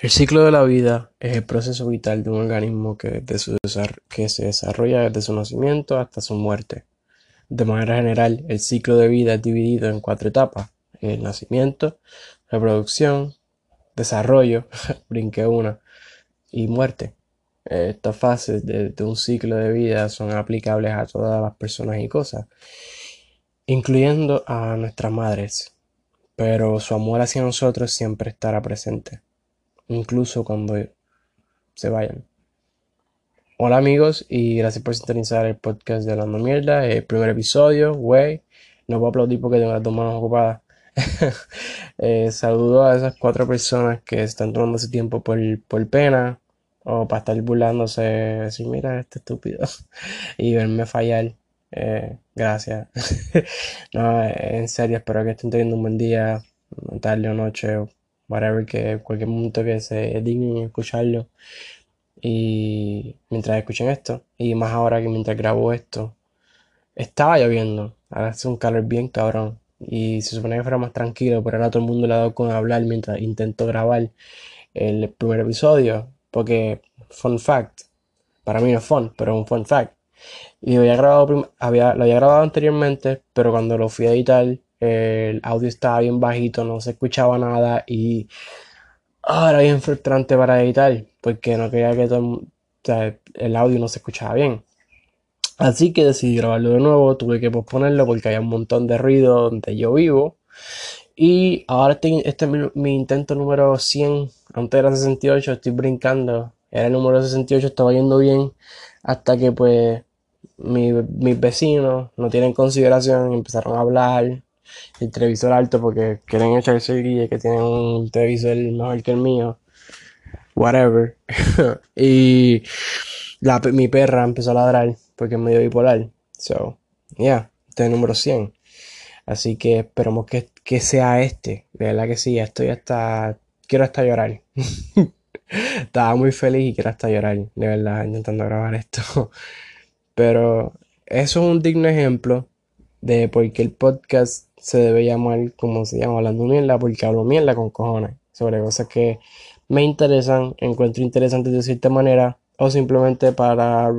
El ciclo de la vida es el proceso vital de un organismo que, se desarrolla desde su nacimiento hasta su muerte. De manera general, el ciclo de vida es dividido en cuatro etapas. El nacimiento, reproducción, desarrollo, brinqué una, y muerte. Estas fases de un ciclo de vida son aplicables a todas las personas y cosas, incluyendo a nuestras madres, pero su amor hacia nosotros siempre estará presente incluso cuando se vayan. Hola amigos y gracias por sintonizar el podcast de Hablando Mierda, el primer episodio, güey. No puedo aplaudir porque tengo las dos manos ocupadas. eh, saludo a esas cuatro personas que están tomando ese tiempo por, por pena o para estar burlándose, decir, mira, este estúpido, y verme fallar. Eh, gracias. no, en serio, espero que estén teniendo un buen día, tarde o noche, whatever, que cualquier momento que se dignen escucharlo. Y mientras escuchen esto, y más ahora que mientras grabo esto, estaba lloviendo, ahora hace un calor bien cabrón. Y se supone que fuera más tranquilo, pero ahora todo el mundo le ha dado con hablar mientras intento grabar el primer episodio. Porque, fun fact, para mí no es fun, pero es un fun fact. Y había grabado, había, lo había grabado anteriormente, pero cuando lo fui a editar, el audio estaba bien bajito, no se escuchaba nada y ahora era bien frustrante para editar porque no quería que todo el, audio no se escuchaba bien. Así que decidí grabarlo de nuevo, tuve que posponerlo porque había un montón de ruido donde yo vivo. Y ahora este, este es mi, intento número 100. Antes era 68, estoy brincando. Era el número 68, estaba yendo bien. Hasta que pues mis vecinos no tienen consideración, empezaron a hablar el televisor alto porque quieren echarse el guille que tienen un televisor mejor que el mío. Whatever. y la, mi perra empezó a ladrar porque es medio bipolar. So, yeah, este es el número 100. Así que esperemos que, que sea este. De verdad que sí, estoy hasta. Quiero hasta llorar. Estaba muy feliz y quiero hasta llorar, de verdad, intentando grabar esto. Pero eso es un digno ejemplo de por qué el podcast se debe llamar como se llama hablando mierda porque hablo mierda con cojones sobre cosas que me interesan, encuentro interesantes de cierta manera o simplemente para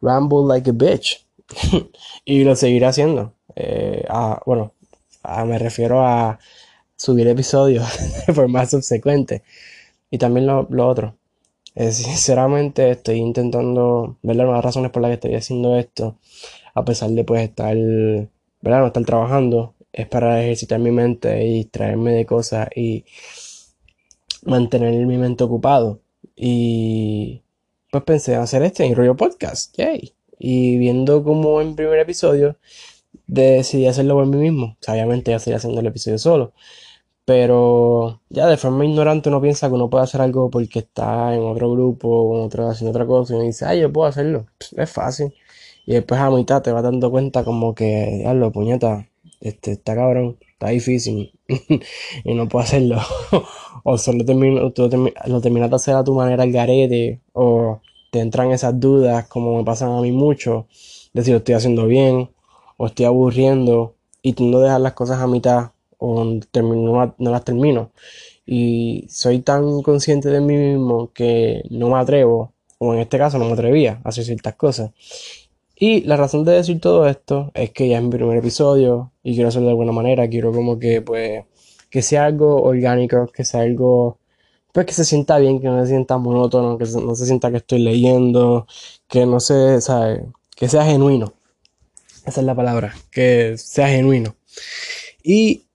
ramble like a bitch y lo seguiré haciendo. Eh, bueno, me refiero a subir episodios de forma subsecuente y también lo, otro. Eh, sinceramente estoy intentando ver las razones por las que estoy haciendo esto a pesar de pues estar, ¿verdad? No estar trabajando es para ejercitar mi mente y distraerme de cosas y mantener mi mente ocupado. Y pues pensé en hacer este en rollo podcast, yay. Y viendo como en primer episodio decidí hacerlo por mí mismo. obviamente ya sería haciendo el episodio solo. Pero ya de forma ignorante uno piensa que uno puede hacer algo porque está en otro grupo o en otra, haciendo otra cosa y uno dice, ay, yo puedo hacerlo. es fácil. Y después a mitad te vas dando cuenta como que, lo puñeta, este, está cabrón, está difícil y no puedo hacerlo. o solo termino, tú lo terminas de hacer a tu manera al garete, o te entran esas dudas como me pasan a mí mucho, de si lo estoy haciendo bien, o estoy aburriendo, y tú no dejas las cosas a mitad, o no, no las termino. Y soy tan consciente de mí mismo que no me atrevo, o en este caso no me atrevía a hacer ciertas cosas. Y la razón de decir todo esto es que ya es mi primer episodio y quiero hacerlo de buena manera. Quiero como que, pues, que sea algo orgánico, que sea algo, pues, que se sienta bien, que no se sienta monótono, que no se sienta que estoy leyendo, que no se, ¿sabe? Que sea genuino. Esa es la palabra, que sea genuino. Y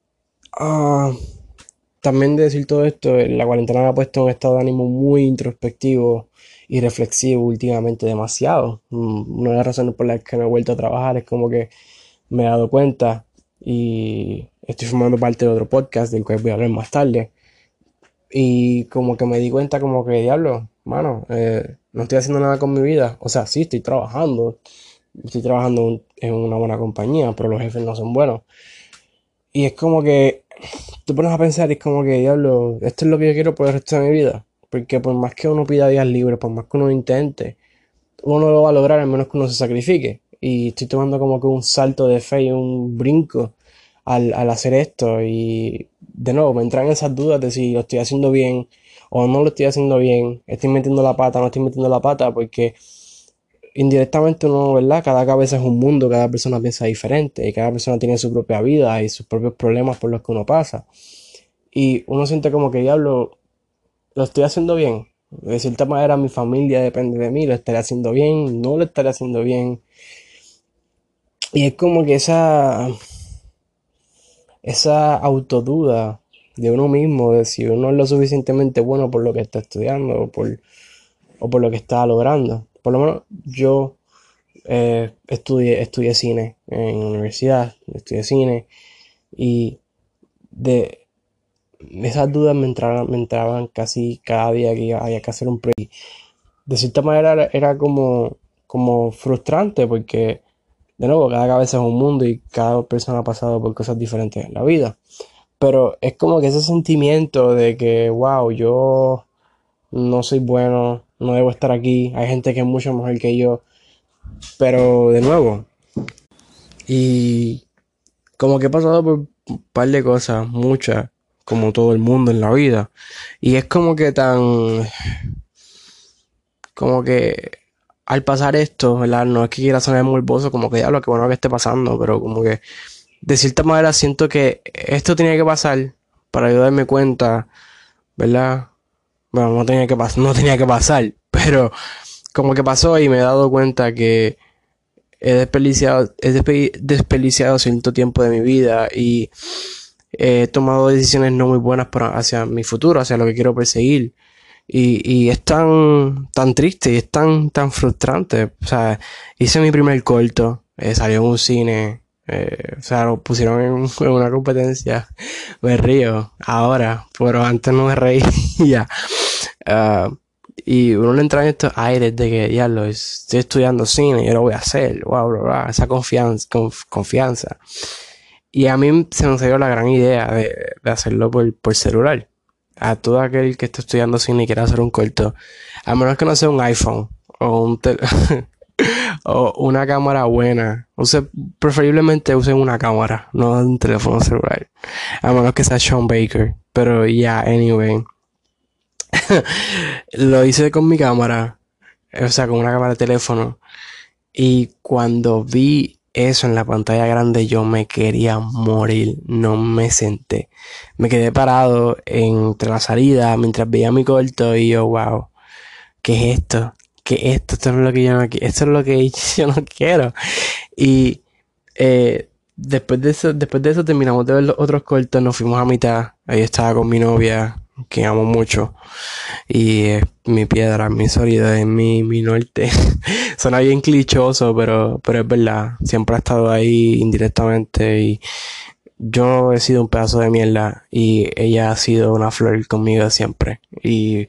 uh, también de decir todo esto, la cuarentena me ha puesto en un estado de ánimo muy introspectivo y reflexivo últimamente demasiado. Mm, una de las razones por las que me he vuelto a trabajar es como que me he dado cuenta y estoy formando parte de otro podcast del cual voy a hablar más tarde. Y como que me di cuenta como que, diablo, mano, eh, no estoy haciendo nada con mi vida. O sea, sí, estoy trabajando. Estoy trabajando en una buena compañía, pero los jefes no son buenos. Y es como que te pones a pensar y es como que, diablo, esto es lo que yo quiero por el resto de mi vida. Porque por más que uno pida días libres, por más que uno intente, uno lo va a lograr al menos que uno se sacrifique. Y estoy tomando como que un salto de fe y un brinco al, hacer esto. Y de nuevo, me entran esas dudas de si lo estoy haciendo bien o no lo estoy haciendo bien, estoy metiendo la pata, no estoy metiendo la pata, porque indirectamente uno, ¿verdad? Cada cabeza es un mundo, cada persona piensa diferente, y cada persona tiene su propia vida y sus propios problemas por los que uno pasa. Y uno siente como que, diablo, lo estoy haciendo bien. De cierta manera mi familia depende de mí, lo estaré haciendo bien, no lo estaré haciendo bien. Y es como que esa, esa autoduda de uno mismo, de si uno es lo suficientemente bueno por lo que está estudiando o por, o por lo que está logrando. Por lo menos yo eh, estudié, estudié cine en la universidad, estudié cine y de esas dudas me entraban, me entraban casi cada día que había que hacer un proyecto. De cierta manera era como, como frustrante porque, de nuevo, cada cabeza es un mundo y cada persona ha pasado por cosas diferentes en la vida. Pero es como que ese sentimiento de que, wow, yo no soy bueno, no debo estar aquí, hay gente que es mucho mejor que yo. Pero de nuevo, y como que he pasado por un par de cosas, muchas, como todo el mundo en la vida. Y es como que tan... Como que al pasar esto, ¿verdad? No es que quiera sonar morboso, como que ya lo que bueno que esté pasando, pero como que de cierta manera siento que esto tenía que pasar para yo darme cuenta, ¿verdad? Bueno, no tenía que, pasar no tenía que pasar, pero como que pasó y me he dado cuenta que he desperdiciado, he desperdiciado cierto tiempo de mi vida y he tomado decisiones no muy buenas hacia mi futuro, hacia lo que quiero perseguir. Y, y es tan, tan triste y es tan, tan frustrante. O sea, hice mi primer corto, eh, salió en un cine, eh, o sea, lo pusieron en, una competencia. Me río ahora, pero antes no me reía. Uh, y uno le entra en estos aires de que, ya lo estoy estudiando cine, yo lo voy a hacer, wow, bla, bla, esa confianza, confianza. Y a mí se me salió la gran idea de, hacerlo por, por, celular. A todo aquel que esté estudiando cine y quiera hacer un corto, a menos que no sea un iPhone o un o una cámara buena. Use, preferiblemente usen una cámara, no un teléfono celular. A menos que sea Sean Baker. Pero ya, anyway. Lo hice con mi cámara. O sea, con una cámara de teléfono. Y cuando vi eso en la pantalla grande, yo me quería morir. No me senté. Me quedé parado entre la salida mientras veía mi corto y yo, wow. ¿Qué es esto? que esto, esto es lo que yo no quiero, esto es lo que yo no quiero. Y eh, después de eso, después de eso terminamos de ver los otros cortos, nos fuimos a mitad, ahí estaba con mi novia, que amo mucho, y es mi piedra, mi es mi, mi norte. Suena bien clichoso, pero, pero es verdad, siempre ha estado ahí indirectamente y yo he sido un pedazo de mierda y ella ha sido una flor conmigo siempre y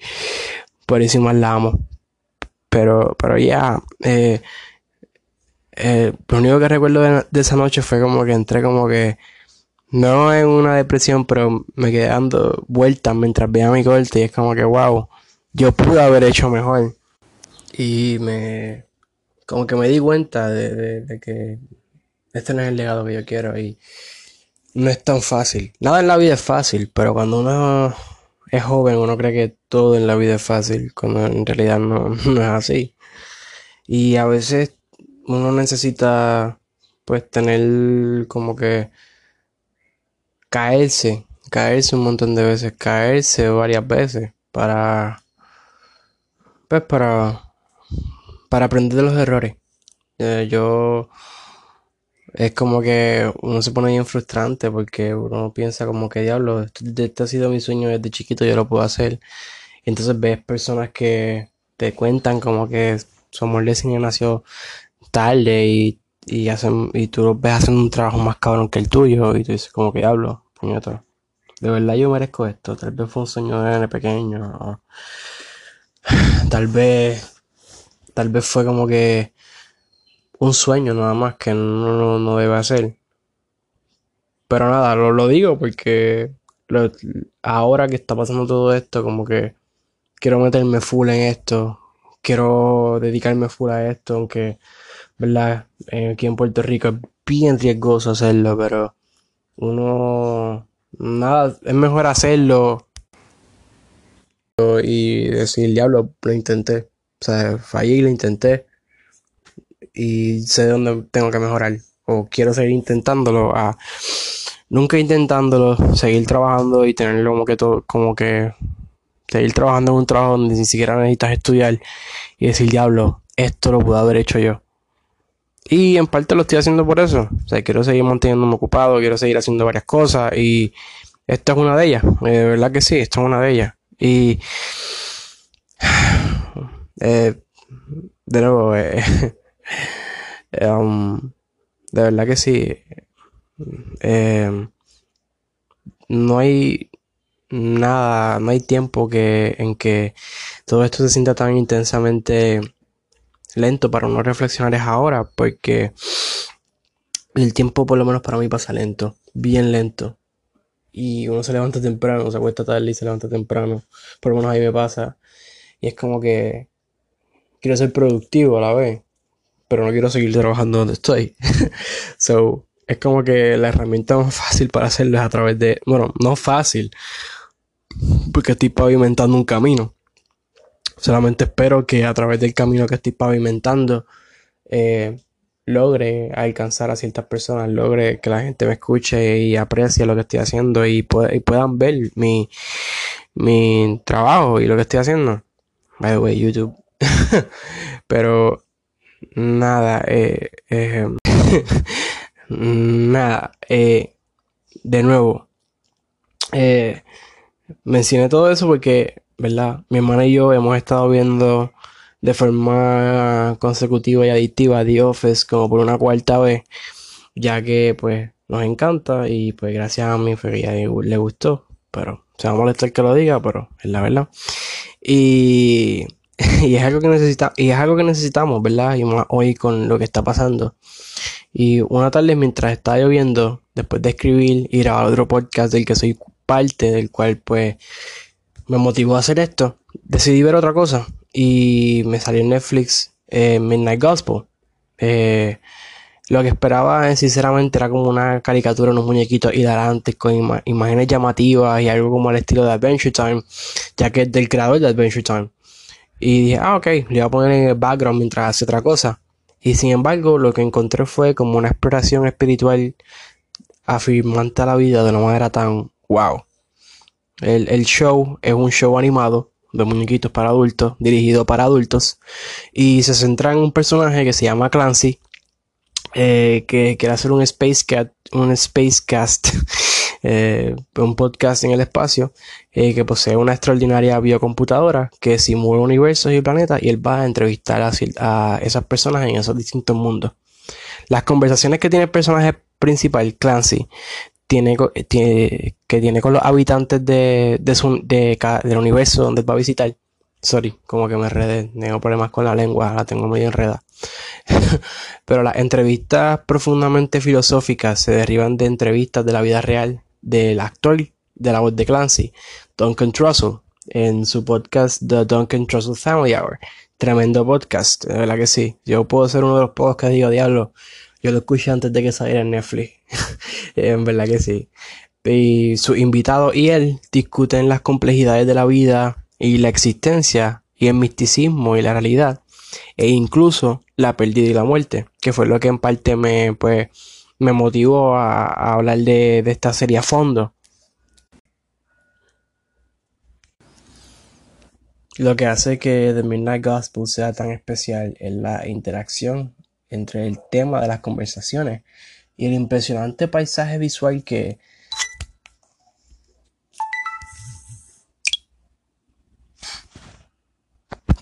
por más la amo. Pero, pero ya, eh, eh, lo único que recuerdo de, esa noche fue como que entré como que, no en una depresión, pero me quedé dando vueltas mientras veía mi corte y es como que, wow, yo pude haber hecho mejor. Y me, como que me di cuenta de, que este no es el legado que yo quiero y no es tan fácil. Nada en la vida es fácil, pero cuando uno es joven, uno cree que todo en la vida es fácil, cuando en realidad no, no es así. Y a veces uno necesita, pues, tener como que caerse, caerse un montón de veces, caerse varias veces para, pues, para, para aprender de los errores. Eh, yo es como que uno se pone bien frustrante porque uno piensa como que diablo, este, ha sido mi sueño desde chiquito, yo lo puedo hacer. Y entonces ves personas que te cuentan como que de cine nació tarde y, y, hacen, y tú los ves haciendo un trabajo más cabrón que el tuyo y tú dices como que diablo, De verdad yo merezco esto, tal vez fue un sueño de pequeño. Tal vez, tal vez fue como que un sueño nada más que no, no debe hacer. Pero nada, lo, lo digo porque ahora que está pasando todo esto, como que quiero meterme full en esto, quiero dedicarme full a esto, aunque, ¿verdad? Aquí en Puerto Rico es bien riesgoso hacerlo, pero uno, nada, es mejor hacerlo y decir, diablo, lo intenté. O sea, fallé y lo intenté. Y sé dónde tengo que mejorar. O quiero seguir intentándolo. A nunca intentándolo, seguir trabajando y tenerlo como que todo, como que seguir trabajando en un trabajo donde ni siquiera necesitas estudiar y decir, diablo, esto lo pude haber hecho yo. Y en parte lo estoy haciendo por eso. O sea, quiero seguir manteniéndome ocupado, quiero seguir haciendo varias cosas y esta es una de ellas. Eh, de verdad que sí, esta es una de ellas. Y eh, de nuevo, eh, um, de verdad que sí. no hay nada, no hay tiempo que, en que todo esto se sienta tan intensamente lento para no reflexionar es ahora, porque el tiempo por lo menos para mí pasa lento, bien lento. Y uno se levanta temprano, se acuesta tarde y se levanta temprano. Por lo menos ahí me pasa. Y es como que quiero ser productivo a la vez, pero no quiero seguir trabajando donde estoy. so, es como que la herramienta más fácil para hacerlo es a través de, bueno, no fácil, porque estoy pavimentando un camino. Solamente espero que a través del camino que estoy pavimentando eh, logre alcanzar a ciertas personas, logre que la gente me escuche y aprecie lo que estoy haciendo y, puedan ver mi, trabajo y lo que estoy haciendo. By the way, YouTube. Pero nada, eh, eh, nada, de nuevo, mencioné todo eso porque ¿verdad? Mi hermana y yo hemos estado viendo de forma consecutiva y adictiva The Office como por una cuarta vez, ya que pues nos encanta y pues gracias a mí fue le gustó, pero se va a molestar que lo diga, pero es la verdad. Y, y es algo que necesita, y es algo que necesitamos, ¿verdad? Y hoy con lo que está pasando. Y una tarde mientras estaba lloviendo, después de escribir y grabar otro podcast del que soy parte, del cual pues me motivó a hacer esto, decidí ver otra cosa y me salió en Netflix eh, Midnight Gospel. Eh, lo que esperaba sinceramente era como una caricatura, unos muñequitos hilarantes con imágenes llamativas y algo como al estilo de Adventure Time, ya que es del creador de Adventure Time. Y dije, ah, ok, le voy a poner en el background mientras hace otra cosa. Y sin embargo, lo que encontré fue como una exploración espiritual afirmante a la vida de una manera tan wow. El, show es un show animado de muñequitos para adultos, dirigido para adultos, y se centra en un personaje que se llama Clancy, eh, que quiere hacer un Space, Cat, un Cast, eh, un podcast en el espacio, eh, que posee una extraordinaria biocomputadora que simula universos y planetas, y él va a entrevistar a, a esas personas en esos distintos mundos. Las conversaciones que tiene el personaje principal, Clancy, tiene, tiene, que tiene con los habitantes de, de su, de, del universo donde va a visitar. Sorry, como que me enredé, tengo problemas con la lengua, la tengo muy enredada. Pero las entrevistas profundamente filosóficas se derivan de entrevistas de la vida real del actor de la voz de Clancy, Duncan Trussell, en su podcast The Duncan Trussell Family Hour. Tremendo podcast, de verdad que sí. Yo puedo ser uno de los pocos que digo, diablo, yo lo escuché antes de que saliera en Netflix. en verdad que sí. Y su invitado y él discuten las complejidades de la vida y la existencia y el misticismo y la realidad e incluso la pérdida y la muerte, que fue lo que en parte me, pues, me motivó a, hablar de, de esta serie a fondo. Lo que hace que The Midnight Gospel sea tan especial es la interacción entre el tema de las conversaciones. Y el impresionante paisaje visual que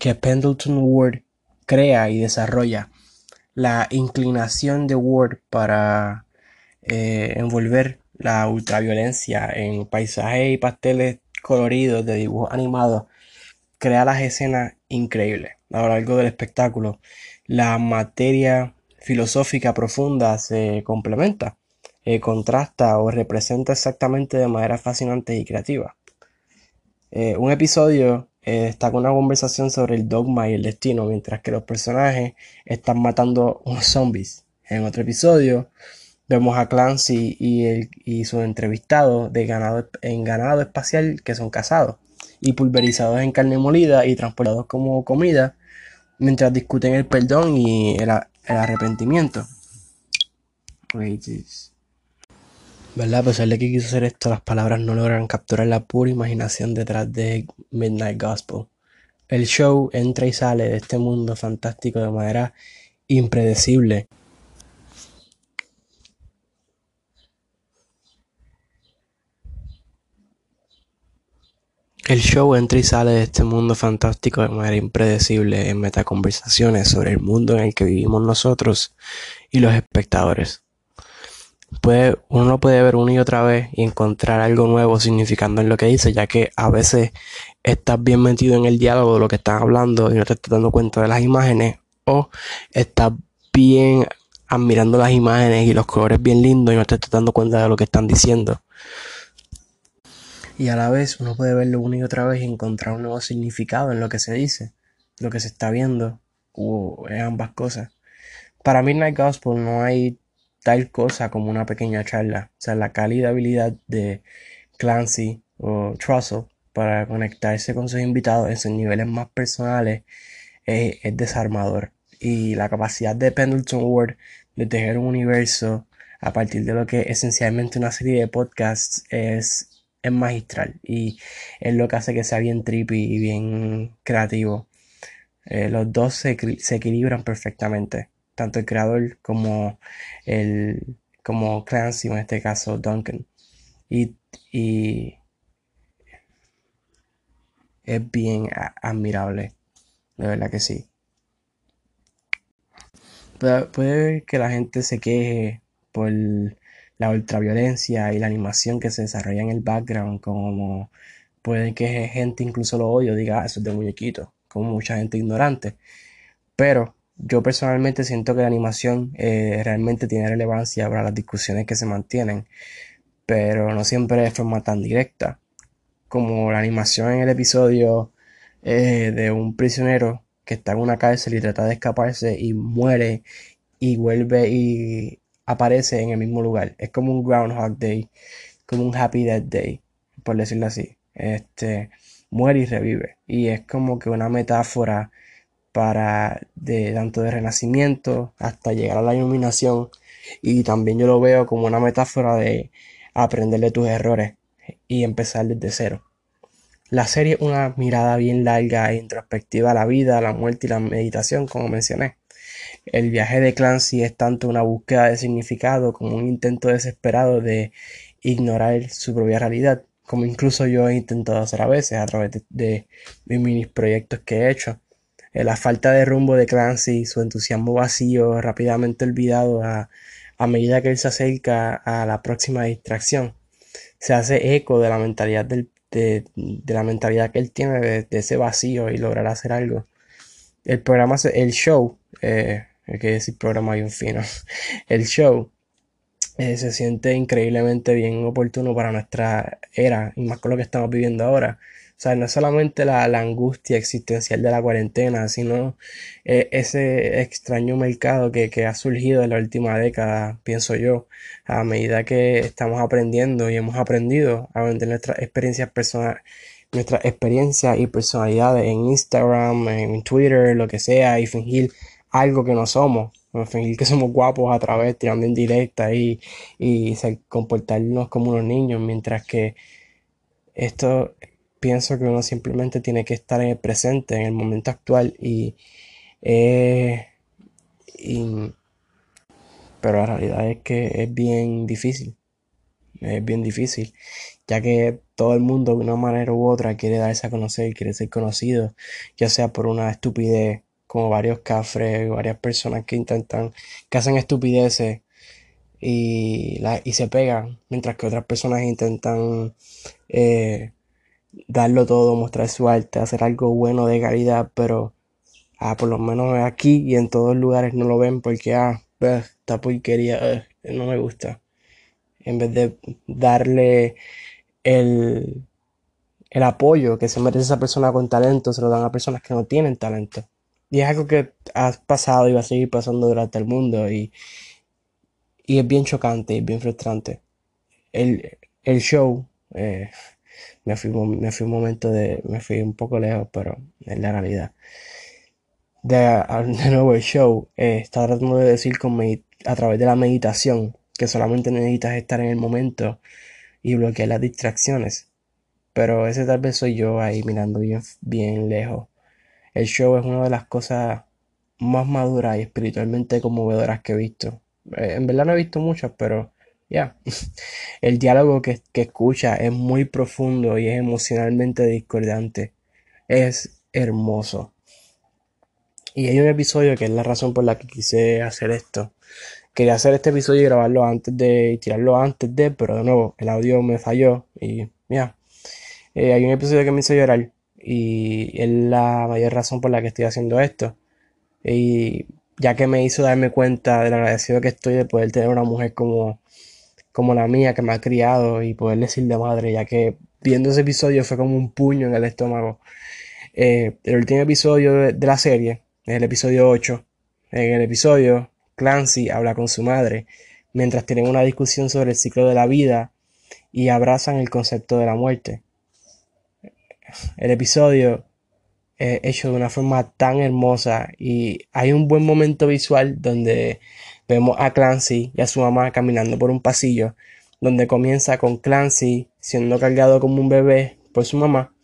que Pendleton Ward crea y desarrolla la inclinación de Ward para eh, envolver la ultraviolencia en paisajes y pasteles coloridos de dibujos animados crea las escenas increíbles. A lo largo del espectáculo la materia filosófica profunda se complementa, eh, contrasta o representa exactamente de manera fascinante y creativa. Eh, un episodio eh, destaca una conversación sobre el dogma y el destino, mientras que los personajes están matando unos zombies. En otro episodio vemos a Clancy y, el, y su entrevistado de ganado, en ganado espacial que son casados. y pulverizados en carne molida y transportados como comida mientras discuten el perdón y el, arrepentimiento. ¿Verdad? A pesar de que quiso hacer esto, las palabras no logran capturar la pura imaginación detrás de Midnight Gospel. El show entra y sale de este mundo fantástico de manera impredecible. El show entra y sale de este mundo fantástico de manera impredecible en metaconversaciones sobre el mundo en el que vivimos nosotros y los espectadores. Puede, uno puede ver una y otra vez y encontrar algo nuevo significando en lo que dice, ya que a veces estás bien metido en el diálogo de lo que están hablando y no te estás dando cuenta de las imágenes, o estás bien admirando las imágenes y los colores bien lindos y no te estás dando cuenta de lo que están diciendo y a la vez uno puede verlo una y otra vez y encontrar un nuevo significado en lo que se dice, lo que se está viendo, o en ambas cosas. Para Midnight Gospel no hay tal cosa como una pequeña charla, o sea, la calidad habilidad de Clancy o Trussell para conectarse con sus invitados en sus niveles más personales es, es desarmador. Y la capacidad de Pendleton Ward de tejer un universo a partir de lo que es esencialmente una serie de podcasts es es magistral y es lo que hace que sea bien trippy y bien creativo. Eh, los dos se, equilibran perfectamente, tanto el creador como el como Clancy en este caso Duncan. Y, es bien admirable, de verdad que sí. Puede, puede que la gente se queje por la ultraviolencia y la animación que se desarrolla en el background, como puede que gente incluso lo odio, diga, ah, eso es de muñequito, como mucha gente ignorante. Pero yo personalmente siento que la animación eh, realmente tiene relevancia para las discusiones que se mantienen, pero no siempre de forma tan directa, como la animación en el episodio eh, de un prisionero que está en una cárcel y trata de escaparse y muere y vuelve y aparece en el mismo lugar. Es como un Groundhog Day, como un Happy Death Day, por decirlo así. Este muere y revive. Y es como que una metáfora para de tanto de renacimiento hasta llegar a la iluminación. Y también yo lo veo como una metáfora de aprender de tus errores y empezar desde cero. La serie es una mirada bien larga e introspectiva a la vida, la muerte y la meditación, como mencioné. El viaje de Clancy es tanto una búsqueda de significado como un intento desesperado de ignorar su propia realidad, como incluso yo he intentado hacer a veces a través de, mis mini proyectos que he hecho. Eh, la falta de rumbo de Clancy, su entusiasmo vacío, rápidamente olvidado a, medida que él se acerca a la próxima distracción, se hace eco de la mentalidad de, la mentalidad que él tiene de, ese vacío y lograr hacer algo. El programa, el show, eh, hay que decir programa un fino, el show eh, se siente increíblemente bien oportuno para nuestra era y más con lo que estamos viviendo ahora. O sea, no solamente la, angustia existencial de la cuarentena, sino eh, ese extraño mercado que, que, ha surgido en la última década, pienso yo, a medida que estamos aprendiendo y hemos aprendido a vender nuestras experiencias personales nuestras experiencias y personalidades en Instagram, en Twitter, lo que sea, y fingir algo que no somos. Fingir que somos guapos a través, tirando en directa y, y comportarnos como unos niños, mientras que esto pienso que uno simplemente tiene que estar en el presente, en el momento actual y, eh, y pero la realidad es que es bien difícil, es bien difícil, ya que todo el mundo de una manera u otra quiere darse a conocer, quiere ser conocido, ya sea por una estupidez como varios cafres, varias personas que intentan, que hacen estupideces y, y se pegan, mientras que otras personas intentan eh, darlo todo, mostrar su arte, hacer algo bueno de calidad, pero ah, por lo menos aquí y en todos lugares no lo ven porque ah, esta porquería no me gusta. En vez de darle el, el apoyo que se merece esa persona con talento, se lo dan a personas que no tienen talento. Y es algo que ha pasado y va a seguir pasando durante el mundo y, y es bien chocante y bien frustrante. El, el show, eh, me fui, me fui un momento de, me fui un poco lejos, pero es la realidad. De, nuevo el show, eh, está tratando de decir con a través de la meditación que solamente necesitas estar en el momento y bloquear las distracciones. Pero ese tal vez soy yo ahí mirando bien, bien lejos. El show es una de las cosas más maduras y espiritualmente conmovedoras que he visto. Eh, en verdad no he visto muchas, pero ya. El diálogo que, que escucha es muy profundo y es emocionalmente discordante. Es hermoso. Y hay un episodio que es la razón por la que quise hacer esto. Quería hacer este episodio y grabarlo antes de y tirarlo antes de, pero de nuevo el audio me falló y ya. Eh, hay un episodio que me hizo llorar y es la mayor razón por la que estoy haciendo esto. Y ya que me hizo darme cuenta del agradecido que estoy de poder tener una mujer como, como la mía que me ha criado y poder decir de madre, ya que viendo ese episodio fue como un puño en el estómago. Eh, el último episodio de, la serie es el episodio 8. En el episodio, Clancy habla con su madre mientras tienen una discusión sobre el ciclo de la vida y abrazan el concepto de la muerte. El episodio es hecho de una forma tan hermosa y hay un buen momento visual donde vemos a Clancy y a su mamá caminando por un pasillo donde comienza con Clancy siendo cargado como un bebé por su mamá,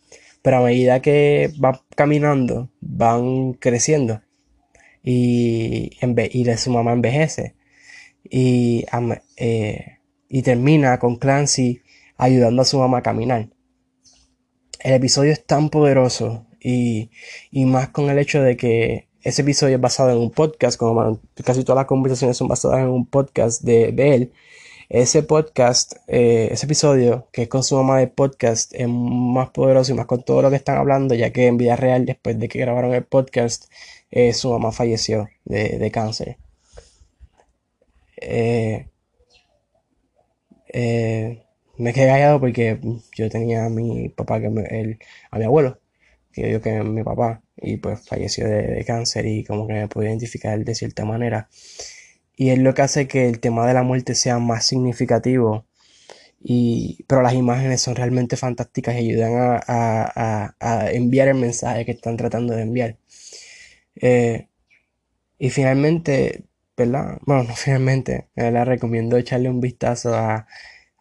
pero a medida que va caminando van creciendo y, y su mamá envejece y, eh, y termina con Clancy ayudando a su mamá a caminar. El episodio es tan poderoso y, y más con el hecho de que ese episodio es basado en un podcast, como casi todas las conversaciones son basadas en un podcast de, él. Ese podcast, eh, ese episodio que es con su mamá de podcast es más poderoso y más con todo lo que están hablando, ya que en vida real, después de que grabaron el podcast, eh, su mamá falleció de, de cáncer. Eh, eh, me quedé callado porque yo tenía a mi papá, que él, a mi abuelo, que yo que mi papá, y pues falleció de, cáncer y como que me pude identificar de cierta manera. Y es lo que hace que el tema de la muerte sea más significativo. Y, pero las imágenes son realmente fantásticas y ayudan a, a enviar el mensaje que están tratando de enviar. Eh, y finalmente, ¿verdad? Bueno, no finalmente, la recomiendo echarle un vistazo a,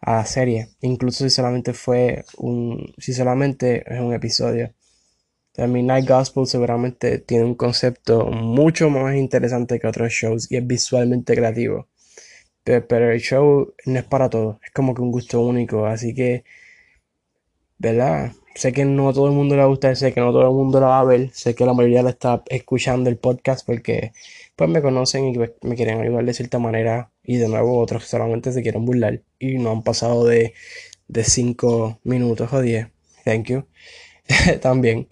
a la serie, incluso si solamente fue un, si solamente es un episodio. The Midnight Gospel seguramente tiene un concepto mucho más interesante que otros shows y es visualmente creativo. Pero, el show no es para todos, es como que un gusto único, así que, ¿verdad? sé que no todo el mundo le gusta, sé que no todo el mundo la va a ver, sé que la mayoría la está escuchando el podcast porque pues me conocen y pues, me quieren ayudar de cierta manera y de nuevo otros solamente se quieren burlar y no han pasado de, de 5 minutos o 10. Thank you. También.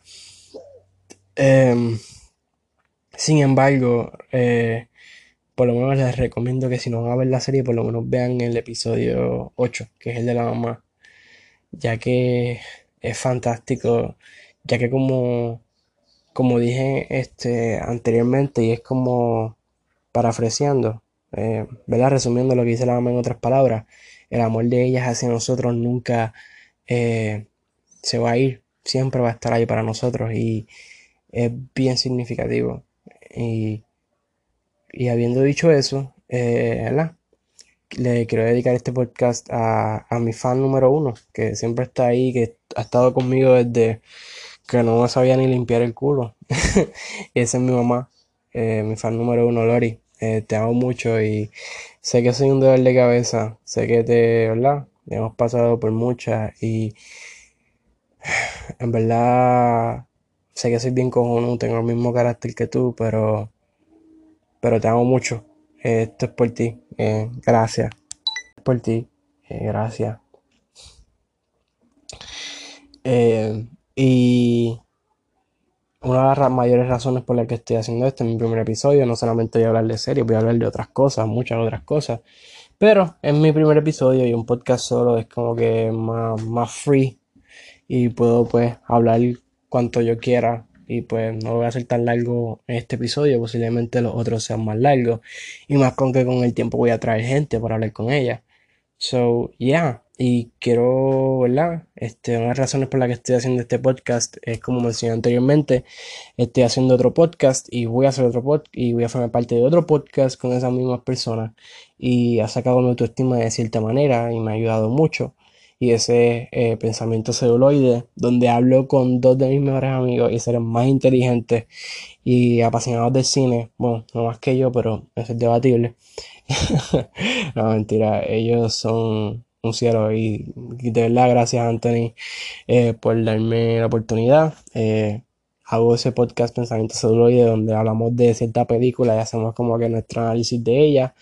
Em, sin embargo, eh, por lo menos les recomiendo que si no van a ver la serie, por lo menos vean el episodio 8, que es el de la mamá. Ya que es fantástico, ya que como, como dije este, anteriormente, y es como parafraseando, eh, ¿verdad? Resumiendo lo que dice la mamá en otras palabras, el amor de ellas hacia nosotros nunca eh, se va a ir, siempre va a estar ahí para nosotros y es bien significativo. Y, y habiendo dicho eso, eh, ¿verdad? le quiero dedicar este podcast a, mi fan número uno, que siempre está ahí, que ha estado conmigo desde que no sabía ni limpiar el culo. y esa es mi mamá, eh, mi fan número uno, Lori. Eh, te amo mucho y sé que soy un dolor de cabeza, sé que te, ¿verdad? Hemos pasado por muchas y en verdad sé que soy bien cojonudo, tengo el mismo carácter que tú, pero, pero te amo mucho. Esto es por ti. Eh, gracias. Por ti. Eh, gracias. Eh, y una de las mayores razones por las que estoy haciendo esto en mi primer episodio, no solamente voy a hablar de series, voy a hablar de otras cosas, muchas otras cosas. Pero en mi primer episodio y un podcast solo es como que más, más free. Y puedo pues hablar cuanto yo quiera. Y pues no voy a hacer tan largo este episodio, posiblemente los otros sean más largos. Y más con que con el tiempo voy a traer gente para hablar con ella. So, yeah, y quiero, ¿verdad? Este, una de las razones por las que estoy haciendo este podcast es como mencioné anteriormente, estoy haciendo otro podcast y voy a hacer otro podcast y voy a formar parte de otro podcast con esas mismas personas y ha sacado mi autoestima de cierta manera y me ha ayudado mucho. Y ese eh, pensamiento celuloide, donde hablo con dos de mis mejores amigos y seres más inteligentes y apasionados del cine, bueno, no más que yo, pero eso es debatible. no, mentira, ellos son y, de verdad gracias Anthony eh, por darme la oportunidad. Eh, hago ese podcast Pensamiento Celuloide donde hablamos de cierta película y hacemos como que nuestro análisis de ella.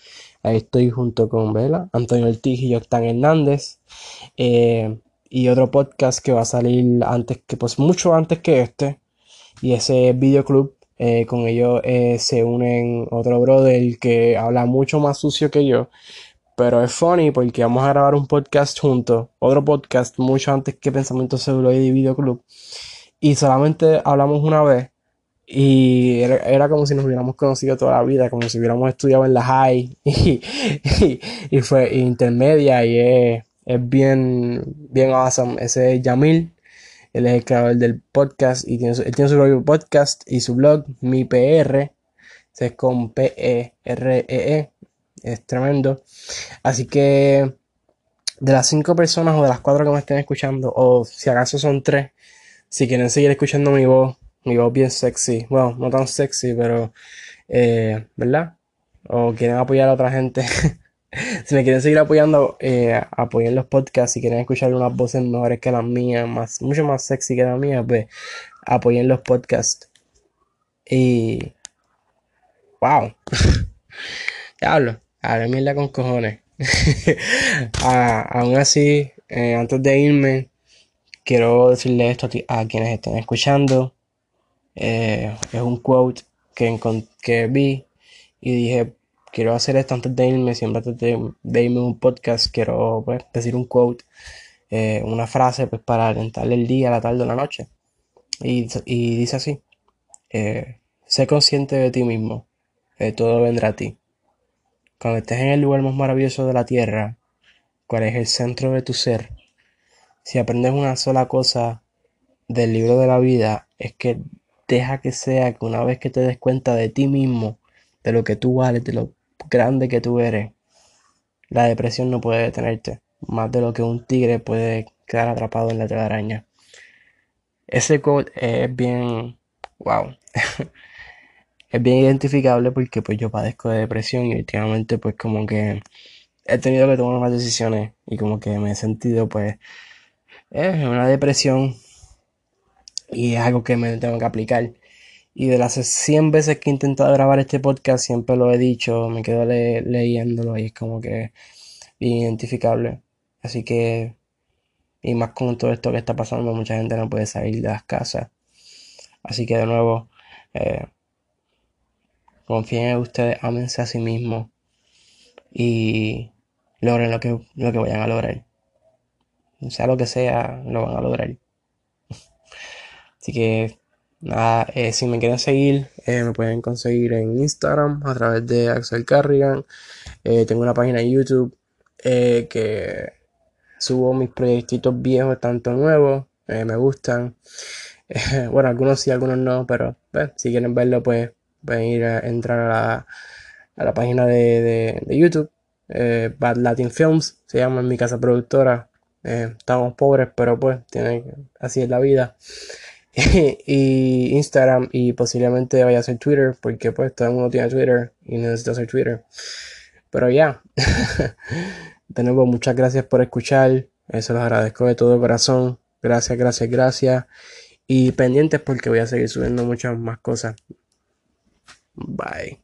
Ahí estoy junto con Vela, Antonio Ortiz y Octán Hernández. Eh, y otro podcast que va a salir antes que, pues mucho antes que este. Y ese videoclub, con ellos se unen otro brother que habla mucho más sucio que yo. Pero es funny porque vamos a grabar un podcast juntos, otro podcast mucho antes que Pensamiento Celuloide y Videoclub. Y solamente hablamos una vez. Y era, como si nos hubiéramos conocido toda la vida, como si hubiéramos estudiado en la high. Y, fue intermedia y es, bien, bien awesome. Ese es Yamil. Él es el creador del podcast y tiene él tiene su propio podcast y su blog, Mi PR. Es con P-E-R-E-E. Es tremendo. Así que de las cinco personas o de las cuatro que me estén escuchando, o si acaso son tres, si quieren seguir escuchando mi voz, mi voz bien sexy, bueno, no tan sexy, pero, eh, ¿verdad? O quieren apoyar a otra gente. si me quieren seguir apoyando, eh, apoyen los podcasts. Si quieren escuchar unas voces mejores que las mías, más, mucho más sexy que las mías, pues apoyen los podcasts. Y. ¡Wow! Diablo. A mierda con cojones. aún así, eh, antes de irme, quiero decirle esto a quienes estén escuchando. Eh, es un quote que, que vi y dije, quiero hacer esto antes de irme, siempre antes de, irme un podcast, quiero pues, decir un quote, eh, una frase pues, para alentarle el día, la tarde o la noche. Y dice así, sé consciente de ti mismo, todo vendrá a ti. Cuando estés en el lugar más maravilloso de la tierra, cuál es el centro de tu ser, si aprendes una sola cosa del libro de la vida, es que deja que sea que una vez que te des cuenta de ti mismo, de lo que tú vales, de lo grande que tú eres, la depresión no puede detenerte, más de lo que un tigre puede quedar atrapado en la telaraña. Ese code es bien, wow. es bien identificable porque pues yo padezco de depresión y últimamente pues como que he tenido que tomar más decisiones y como que me he sentido pues en una depresión y es algo que me tengo que aplicar. Y de las 100 veces que he intentado grabar este podcast siempre lo he dicho, me quedo leyéndolo y es como que bien identificable. Así que, y más con todo esto que está pasando, mucha gente no puede salir de las casas. Así que de nuevo, eh, confíen en ustedes, ámense a sí mismos y logren lo que, lo que vayan a lograr. Sea lo que sea, lo van a lograr. Así que, nada, eh, si me quieren seguir, eh, me pueden conseguir en Instagram a través de Axel Carrigan. Eh, tengo una página en YouTube que subo mis proyectitos viejos, tanto nuevos, me gustan. bueno, algunos sí, algunos no, pero pues, si quieren verlo, pues pueden ir a entrar a la, a la página de, de, YouTube. Eh, Bad Latin Films se llama en mi casa productora. Eh, estamos pobres, pero pues así es la vida. y Instagram y posiblemente vaya a ser Twitter, porque pues todo el mundo tiene Twitter y necesita hacer Twitter. Pero ya, de nuevo muchas gracias por escuchar, eso los agradezco de todo corazón. Gracias, gracias, gracias. Y pendientes porque voy a seguir subiendo muchas más cosas. Bye.